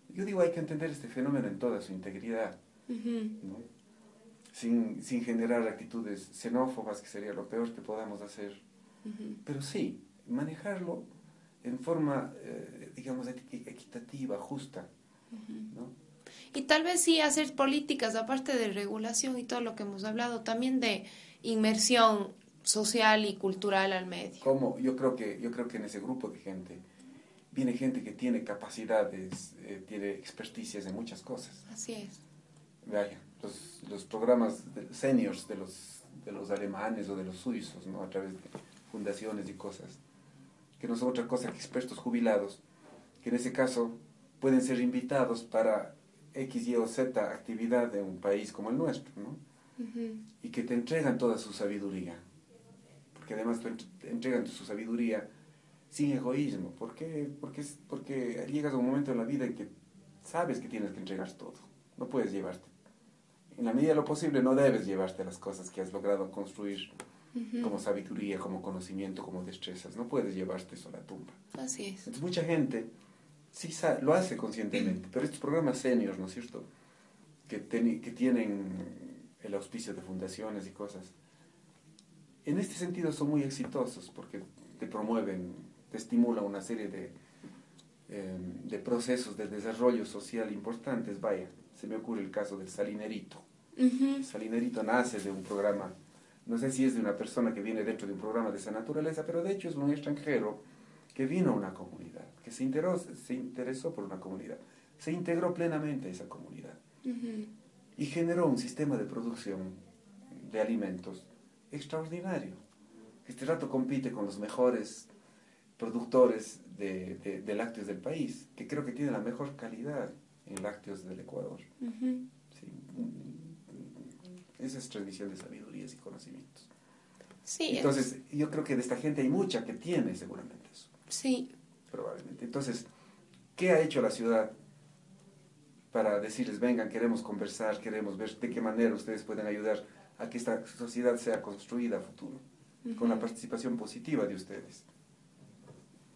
Speaker 2: yo digo, hay que entender este fenómeno en toda su integridad. ¿no? Sin, sin generar actitudes xenófobas, que sería lo peor que podamos hacer. Pero sí, manejarlo en forma, eh, digamos, equitativa, justa. ¿no?
Speaker 1: Y tal vez sí hacer políticas, aparte de regulación y todo lo que hemos hablado, también de inmersión social y cultural al medio.
Speaker 2: Como yo creo que yo creo que en ese grupo de gente viene gente que tiene capacidades, eh, tiene experticias en muchas cosas.
Speaker 1: Así es.
Speaker 2: Vaya, los, los programas de, seniors de los, de los alemanes o de los suizos, ¿no? a través de fundaciones y cosas, que no son otra cosa que expertos jubilados, que en ese caso pueden ser invitados para X, Y o Z actividad de un país como el nuestro, ¿no? Y que te entregan toda su sabiduría. Porque además te entregan su sabiduría sin egoísmo. ¿Por qué? Porque, porque llegas a un momento en la vida en que sabes que tienes que entregar todo. No puedes llevarte. En la medida de lo posible no debes llevarte las cosas que has logrado construir como sabiduría, como conocimiento, como destrezas. No puedes llevarte eso a la tumba.
Speaker 1: Así es.
Speaker 2: Entonces mucha gente sí lo hace conscientemente, pero estos programas seniors, ¿no es cierto? Que, que tienen el auspicio de fundaciones y cosas, en este sentido son muy exitosos porque te promueven, te estimulan una serie de, em, de procesos de desarrollo social importantes. Vaya, se me ocurre el caso del salinerito. El salinerito nace de un programa, no sé si es de una persona que viene dentro de un programa de esa naturaleza, pero de hecho es un extranjero que vino a una comunidad, que se interesó, se interesó por una comunidad, se integró plenamente a esa comunidad y generó un sistema de producción de alimentos extraordinario. Este rato compite con los mejores productores de, lácteos del país, que creo que tiene la mejor calidad lácteos del Ecuador. Esa es transmisión de sabidurías y conocimientos.
Speaker 1: Sí,
Speaker 2: Entonces, yo creo que de esta gente hay mucha que tiene seguramente eso.
Speaker 1: Sí.
Speaker 2: Probablemente. Entonces, ¿qué ha hecho la ciudad para decirles, vengan, queremos conversar, queremos ver de qué manera ustedes pueden ayudar a que esta sociedad sea construida a futuro, con la participación positiva de ustedes?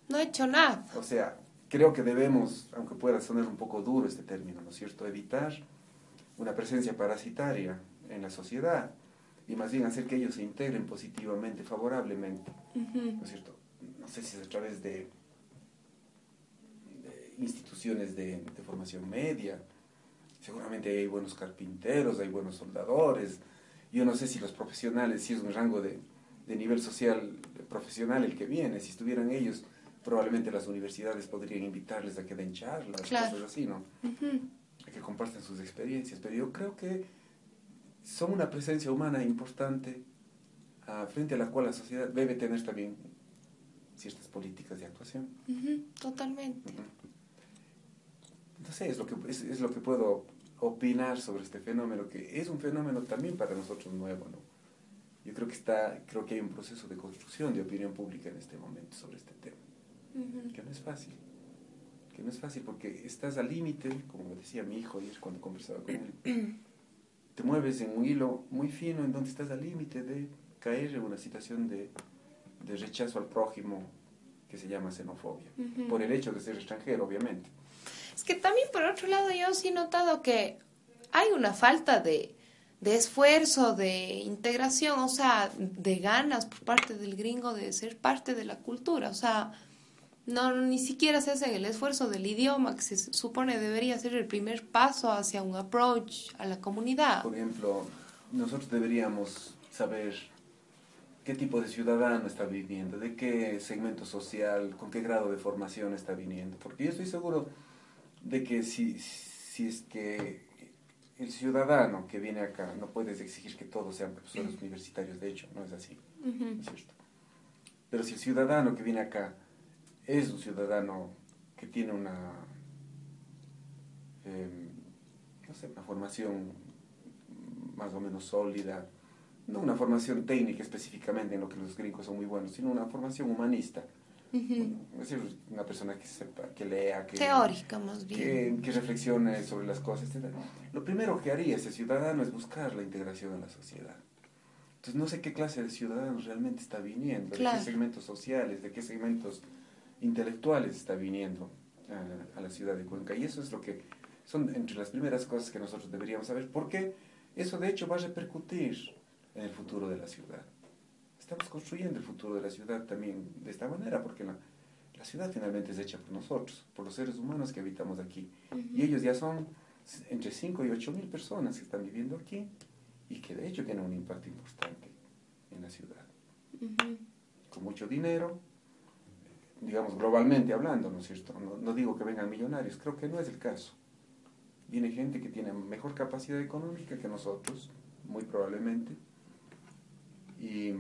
Speaker 1: No he hecho nada.
Speaker 2: O sea, creo que debemos, aunque pueda sonar un poco duro este término, ¿no es cierto?, evitar una presencia parasitaria en la sociedad y más bien hacer que ellos se integren positivamente, favorablemente, ¿no es cierto? No sé si es a través de, instituciones de, formación media, seguramente hay buenos carpinteros, hay buenos soldadores, yo no sé si los profesionales, si es un rango de, de nivel social profesional el que viene, si estuvieran ellos, probablemente las universidades podrían invitarles a que den charlas, cosas así, ¿no? A que compartan sus experiencias, pero yo creo que son una presencia humana importante uh, frente a la cual la sociedad debe tener también ciertas políticas de actuación.
Speaker 1: totalmente.
Speaker 2: Entonces es lo, que, es, es, lo que puedo opinar sobre este fenómeno, que es un fenómeno también para nosotros nuevo, ¿no? Yo creo que, está, creo que hay un proceso de construcción de opinión pública en este momento sobre este tema, que no es fácil, que no es fácil porque estás al límite, como me decía mi hijo ayer cuando conversaba con él, te mueves en un hilo muy fino en donde estás al límite de caer en una situación de, de, rechazo al prójimo que se llama xenofobia, por el hecho de ser extranjero, obviamente.
Speaker 1: Es que también por otro lado yo sí he notado que hay una falta de, de esfuerzo, de integración, o sea, de ganas por parte del gringo de ser parte de la cultura, o sea, no ni siquiera se hace el esfuerzo del idioma que se supone debería ser el primer paso hacia un approach a la comunidad.
Speaker 2: Por ejemplo, nosotros deberíamos saber qué tipo de ciudadano está viviendo, de qué segmento social, con qué grado de formación está viniendo, porque yo estoy seguro de que si, si es que el ciudadano que viene acá, no puedes exigir que todos sean profesores universitarios, de hecho, no es así, es cierto? Pero si el ciudadano que viene acá es un ciudadano que tiene una, em, no sé, una formación más o menos sólida, no una formación técnica específicamente en lo que los gringos son muy buenos, sino una formación humanista. Es decir, una persona que sepa, que lea, que...
Speaker 1: Teórica más
Speaker 2: bien. Que, reflexione sobre las cosas, etc. Lo primero que haría ese ciudadano es buscar la integración en la sociedad. Entonces no sé qué clase de ciudadanos realmente está viniendo, de qué segmentos sociales, de qué segmentos intelectuales está viniendo a, la ciudad de Cuenca. Y eso es lo que son entre las primeras cosas que nosotros deberíamos saber, porque eso de hecho va a repercutir en el futuro de la ciudad. Estamos construyendo el futuro de la ciudad también de esta manera, porque la, la ciudad finalmente es hecha por nosotros, por los seres humanos que habitamos aquí. Y ellos ya son entre 5 y 8 mil personas que están viviendo aquí y que de hecho tienen un impacto importante en la ciudad. Con mucho dinero, digamos, globalmente hablando, ¿no es cierto? No, digo que vengan millonarios, creo que no es el caso. Viene gente que tiene mejor capacidad económica que nosotros, muy probablemente, y,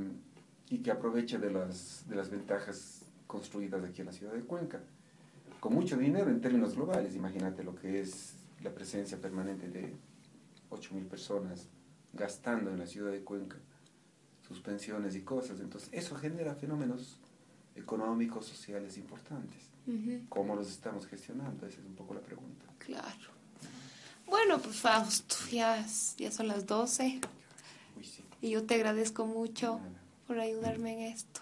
Speaker 2: y que aprovecha de las, de las ventajas construidas aquí en la ciudad de Cuenca. Con mucho dinero en términos globales, imagínate lo que es la presencia permanente de 8.000 personas gastando en la ciudad de Cuenca sus pensiones y cosas. Entonces, eso genera fenómenos económicos, sociales importantes. ¿Cómo los estamos gestionando? Esa es un poco la pregunta.
Speaker 1: Claro. Bueno, pues Fausto, ya, ya son las 12. Y yo te agradezco mucho por ayudarme en esto.